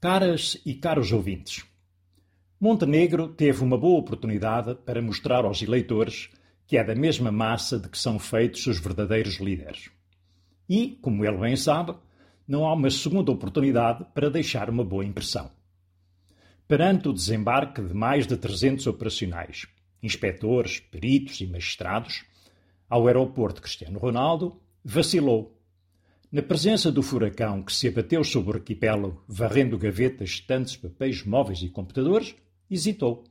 Caras e caros ouvintes, Montenegro teve uma boa oportunidade para mostrar aos eleitores que é da mesma massa de que são feitos os verdadeiros líderes. E, como ele bem sabe, não há uma segunda oportunidade para deixar uma boa impressão. Perante o desembarque de mais de 300 operacionais, inspectores, peritos e magistrados, ao aeroporto Cristiano Ronaldo, vacilou na presença do furacão que se abateu sobre o arquipélago, varrendo gavetas, estantes, papéis, móveis e computadores, hesitou.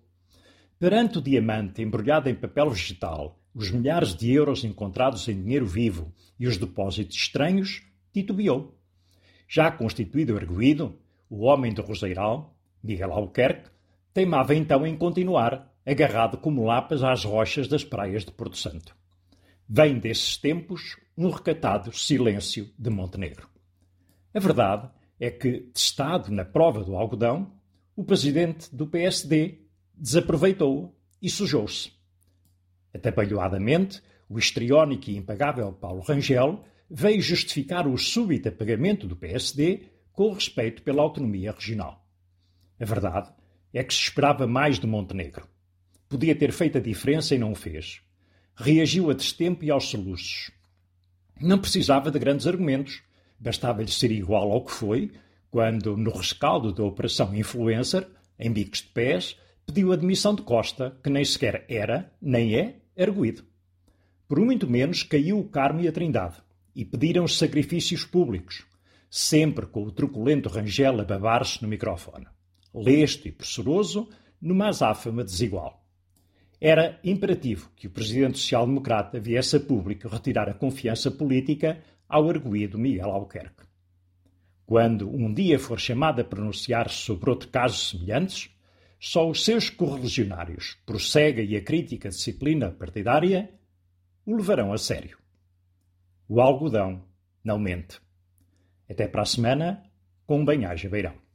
Perante o diamante embrulhado em papel vegetal, os milhares de euros encontrados em dinheiro vivo e os depósitos estranhos, titubeou. Já constituído erguido, o homem do Roseiral, Miguel Albuquerque, teimava então em continuar, agarrado como lapas às rochas das praias de Porto Santo. Vem desses tempos um recatado silêncio de Montenegro. A verdade é que, testado na prova do algodão, o presidente do PSD desaproveitou e sujou-se. Atabalhoadamente, o histriónico e impagável Paulo Rangel veio justificar o súbito apagamento do PSD com respeito pela autonomia regional. A verdade é que se esperava mais de Montenegro. Podia ter feito a diferença e não o fez. Reagiu a destempo e aos soluços. Não precisava de grandes argumentos. Bastava-lhe ser igual ao que foi quando, no rescaldo da Operação Influencer, em bicos de pés, pediu a demissão de Costa, que nem sequer era, nem é, erguido. Por muito menos caiu o Carmo e a Trindade, e pediram os sacrifícios públicos, sempre com o truculento Rangel a babar-se no microfone. Lesto e pressuroso, numa azáfama desigual. Era imperativo que o presidente social-democrata viesse a público retirar a confiança política ao arguído Miguel Albuquerque. Quando um dia for chamado a pronunciar-se sobre outro caso semelhantes, só os seus correligionários, prossegue e a crítica disciplina partidária, o levarão a sério. O algodão não mente. Até para a semana, com um bem-aja beirão.